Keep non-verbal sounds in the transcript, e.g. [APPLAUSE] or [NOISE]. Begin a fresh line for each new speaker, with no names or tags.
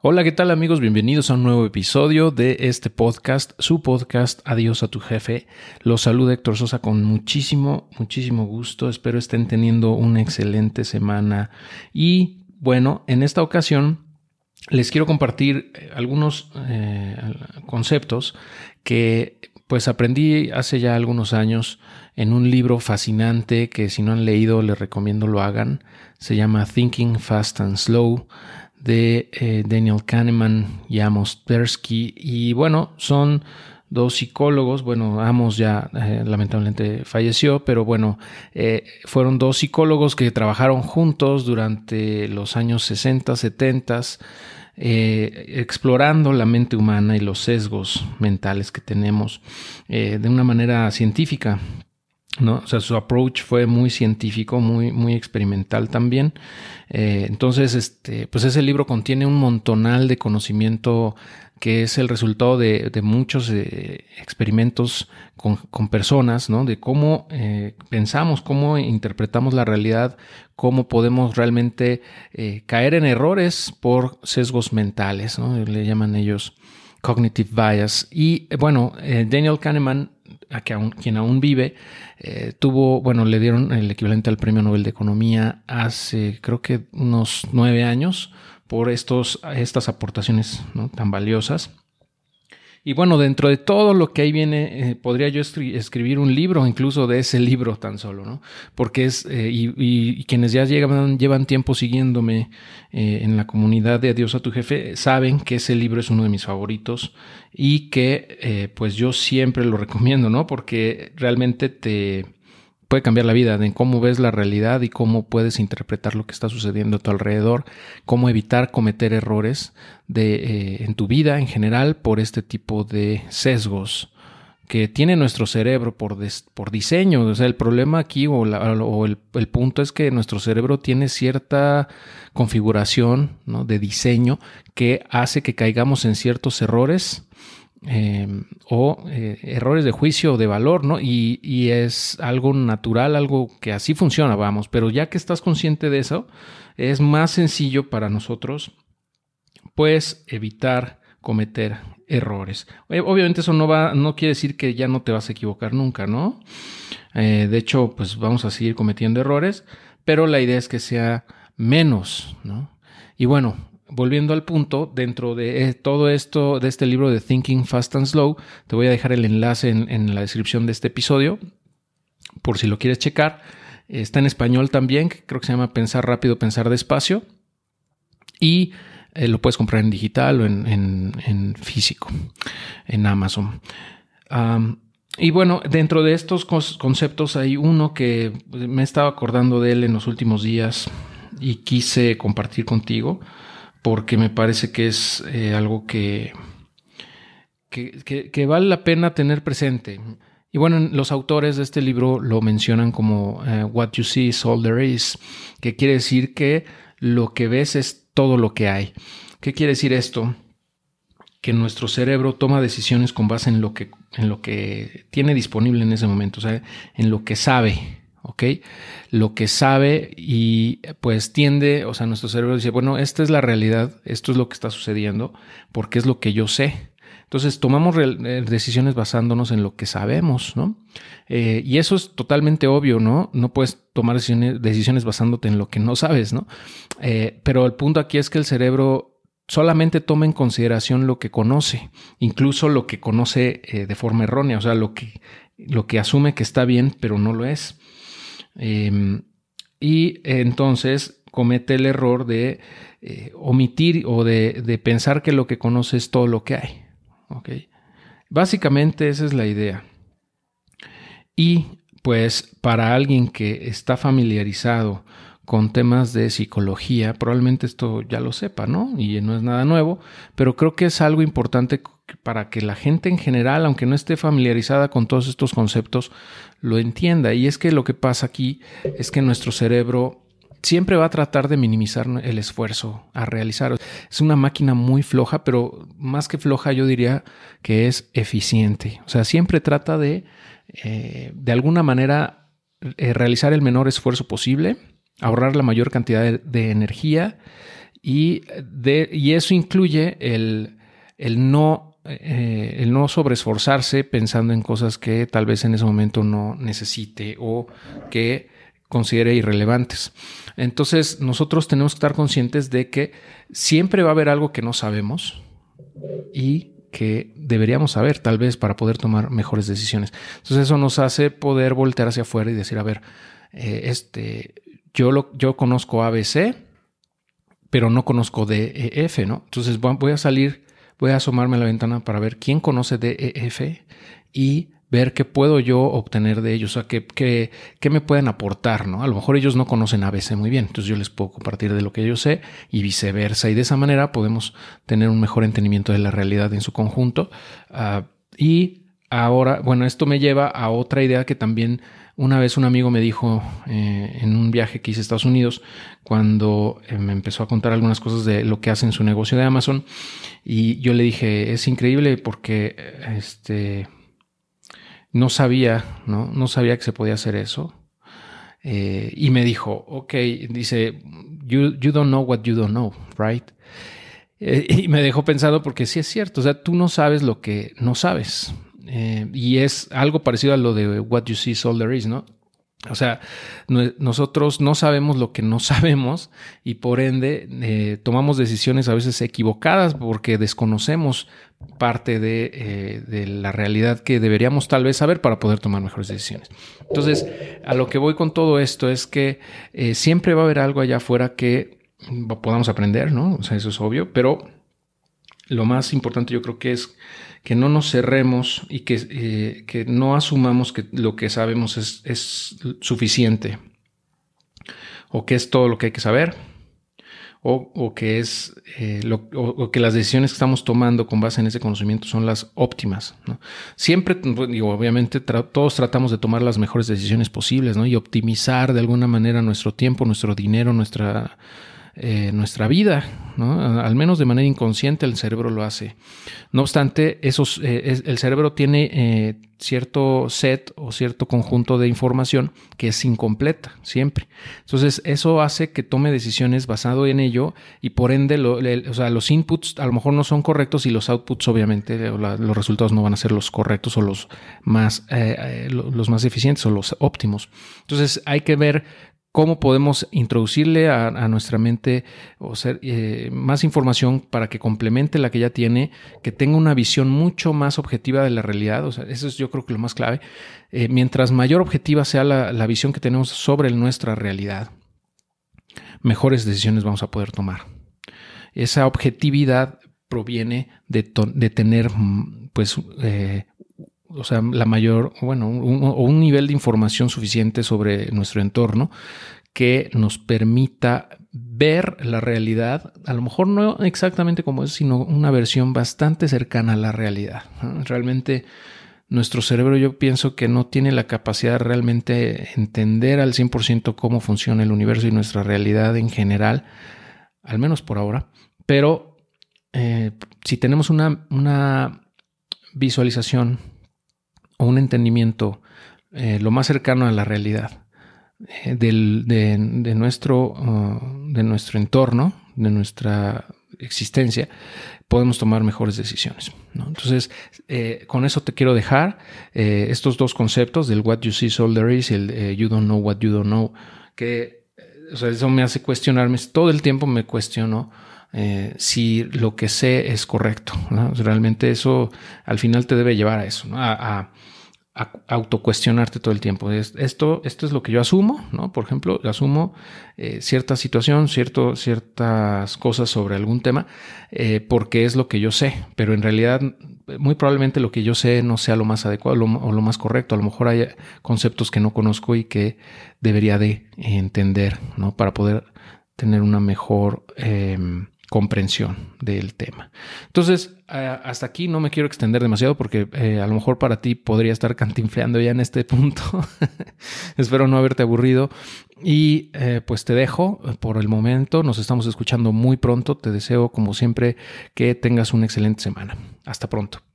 Hola, ¿qué tal amigos? Bienvenidos a un nuevo episodio de este podcast, su podcast Adiós a tu jefe. Los saluda Héctor Sosa con muchísimo, muchísimo gusto. Espero estén teniendo una excelente semana. Y bueno, en esta ocasión les quiero compartir eh, algunos eh, conceptos que pues aprendí hace ya algunos años en un libro fascinante que si no han leído les recomiendo lo hagan. Se llama Thinking Fast and Slow de eh, Daniel Kahneman y Amos Tversky. Y bueno, son dos psicólogos, bueno, Amos ya eh, lamentablemente falleció, pero bueno, eh, fueron dos psicólogos que trabajaron juntos durante los años 60, 70, explorando la mente humana y los sesgos mentales que tenemos de una manera científica. ¿No? O sea, su approach fue muy científico, muy, muy experimental también. Eh, entonces, este, pues ese libro contiene un montonal de conocimiento que es el resultado de, muchos eh, experimentos con, personas, ¿no? De cómo eh, pensamos, cómo interpretamos la realidad, cómo podemos realmente caer en errores por sesgos mentales, ¿no? Le llaman ellos cognitive bias. Y bueno, Daniel Kahneman a quien aún vive, eh, tuvo, bueno, le dieron el equivalente al Premio Nobel de Economía hace creo que unos nueve años por estos, estas aportaciones tan valiosas. Y bueno, dentro de todo lo que ahí viene, eh, podría yo escribir un libro, incluso de ese libro tan solo, ¿no? Porque es, eh, y, quienes ya llevan, llevan tiempo siguiéndome eh, en la comunidad de Adiós a tu jefe, saben que ese libro es uno de mis favoritos y que pues yo siempre lo recomiendo, ¿no? Porque realmente te puede cambiar la vida, de cómo ves la realidad y cómo puedes interpretar lo que está sucediendo a tu alrededor, cómo evitar cometer errores de, eh, en tu vida en general por este tipo de sesgos que tiene nuestro cerebro por, por diseño. O sea, el problema aquí o, el, el, punto es que nuestro cerebro tiene cierta configuración ¿no? de diseño que hace que caigamos en ciertos errores Em, o eh, errores de juicio o de valor, ¿no? Y, es algo natural, algo que así funciona, vamos, pero ya que estás consciente de eso, es más sencillo para nosotros, pues, evitar cometer errores. Obviamente eso no va, no quiere decir que ya no te vas a equivocar nunca, ¿no? Eh, de hecho, pues vamos a seguir cometiendo errores, pero la idea es que sea menos, ¿no? Y bueno, volviendo al punto, dentro de eh, todo esto, de este libro de Thinking Fast and Slow, te voy a dejar el enlace en, la descripción de este episodio, por si lo quieres checar. Está en español también, creo que se llama Pensar rápido, pensar despacio. Y eh, lo puedes comprar en digital o en, físico, en Amazon. y bueno, dentro de estos conceptos hay uno que me he estado acordando de él en los últimos días y quise compartir contigo porque me parece que es eh, algo que, que, vale la pena tener presente. Y bueno, los autores de este libro lo mencionan como eh, What you see is all there is, que quiere decir que lo que ves es todo lo que hay. ¿Qué quiere decir esto? Que nuestro cerebro toma decisiones con base en lo que, en lo que tiene disponible en ese momento, o sea, en lo que sabe. ¿Ok? Lo que sabe y pues tiende, o sea, nuestro cerebro dice, bueno, esta es la realidad, esto es lo que está sucediendo, porque es lo que yo sé. Entonces tomamos eh, decisiones basándonos en lo que sabemos, ¿no? Eh, y eso es totalmente obvio, ¿no? No puedes tomar decisiones, basándote en lo que no sabes, ¿no? Eh, pero el punto aquí es que el cerebro solamente toma en consideración lo que conoce, incluso lo que conoce de forma errónea, o sea, lo que, lo que asume que está bien, pero no lo es. Em, y entonces comete el error de eh, omitir o de, pensar que lo que conoce es todo lo que hay. Básicamente esa es la idea. Y pues para alguien que está familiarizado con temas de psicología, probablemente esto ya lo sepa, ¿no? Y no es nada nuevo, pero creo que es algo importante para que la gente en general, aunque no esté familiarizada con todos estos conceptos, lo entienda. Y es que lo que pasa aquí es que nuestro cerebro siempre va a tratar de minimizar el esfuerzo a realizar. Es una máquina muy floja, pero más que floja yo diría que es eficiente. O sea, siempre trata de, eh, de alguna manera, eh, realizar el menor esfuerzo posible, ahorrar la mayor cantidad de energía Y, de, y eso incluye el, el no eh, el no sobreesforzarse pensando en cosas que tal vez en ese momento no necesite o que considere irrelevantes. Entonces nosotros tenemos que estar conscientes de que siempre va a haber algo que no sabemos y que deberíamos saber tal vez para poder tomar mejores decisiones. Entonces eso nos hace poder voltear hacia afuera y decir, a ver, eh, este, yo, lo, yo conozco ABC, pero no conozco DEF, ¿no? Entonces voy a salir, voy a asomarme a la ventana para ver quién conoce DEF y ver qué puedo yo obtener de ellos, o sea, qué, qué, qué, me pueden aportar, ¿no? A lo mejor ellos no conocen ABC muy bien, entonces yo les puedo compartir de lo que yo sé y viceversa, y de esa manera podemos tener un mejor entendimiento de la realidad en su conjunto. Uh, y ahora, bueno, esto me lleva a otra idea que también una vez un amigo me dijo eh, en un viaje que hice a Estados Unidos, cuando eh, me empezó a contar algunas cosas de lo que hace en su negocio de Amazon, y yo le dije, es increíble porque este no sabía, ¿no? No sabía que se podía hacer eso. Eh, y me dijo, ok, dice, you, you, don't know what you don't know, right? Y me dejó pensado porque sí es cierto, o sea, tú no sabes lo que no sabes. Eh, y es algo parecido a lo de what you see is all there is, ¿no? O sea, nosotros no sabemos lo que no [LAUGHS] sabemos y por ende eh, tomamos decisiones a veces equivocadas porque desconocemos parte de, eh, de, la realidad que deberíamos tal vez saber para poder tomar mejores decisiones. Entonces, a lo que voy con todo esto es que siempre va a haber algo allá afuera que podamos aprender, ¿no? O sea, eso es obvio, pero lo más importante yo creo que es que no nos cerremos y que, eh, que no asumamos que lo que sabemos es, es, suficiente o que es todo lo que hay que saber o, o que es eh, lo, o, que las decisiones que estamos tomando con base en ese conocimiento son las óptimas. Siempre, digo, obviamente todos tratamos de tomar las mejores decisiones posibles ¿no? y optimizar de alguna manera nuestro tiempo, nuestro dinero, nuestra eh, nuestra vida, ¿no? al menos de manera inconsciente el cerebro lo hace. No obstante, eh, el cerebro tiene eh, cierto set o cierto conjunto de información que es incompleta siempre. Entonces eso hace que tome decisiones basado en ello y por ende o sea, los inputs a lo mejor no son correctos y los outputs obviamente los resultados no van a ser los correctos o los más, los más eficientes o los óptimos. Entonces hay que ver cómo podemos introducirle a, nuestra mente eh, más información para que complemente la que ya tiene, que tenga una visión mucho más objetiva de la realidad. Eso es yo creo que lo más clave. Eh, mientras mayor objetiva sea la, visión que tenemos sobre nuestra realidad, mejores decisiones vamos a poder tomar. Esa objetividad proviene de, tener pues eh, o sea, la mayor, bueno, un, un nivel de información suficiente sobre nuestro entorno que nos permita ver la realidad, a lo mejor no exactamente como es, sino una versión bastante cercana a la realidad. Realmente nuestro cerebro yo pienso que no tiene la capacidad de realmente entender al 100% cómo funciona el universo y nuestra realidad en general, al menos por ahora, pero eh, si tenemos una, una visualización o un entendimiento eh, lo más cercano a la realidad eh, del, de, de, nuestro, uh, de nuestro entorno, de nuestra existencia, podemos tomar mejores decisiones. Entonces, eh, con eso te quiero dejar estos dos conceptos del what you see is all there is y el you don't know what you don't know, que eso me hace cuestionarme, todo el tiempo me cuestiono eh, si lo que sé es correcto. ¿no? Realmente eso al final te debe llevar a eso, ¿no? a, autocuestionarte todo el tiempo. Esto, esto es lo que yo asumo, ¿no? Por ejemplo, asumo eh, cierta situación, cierto, ciertas cosas sobre algún tema, eh, porque es lo que yo sé, pero en realidad muy probablemente lo que yo sé no sea lo más adecuado o lo más correcto. A lo mejor hay conceptos que no conozco y que debería de entender, ¿no? Para poder tener una mejor... Eh, comprensión del tema. Entonces, hasta aquí no me quiero extender demasiado porque eh, a lo mejor para ti podría estar [LAUGHS] cantinfleando ya en este punto. [LAUGHS] Espero no haberte aburrido. Y eh, pues te dejo por el momento. Nos estamos escuchando muy pronto. Te deseo, como siempre, que tengas una excelente semana. Hasta pronto.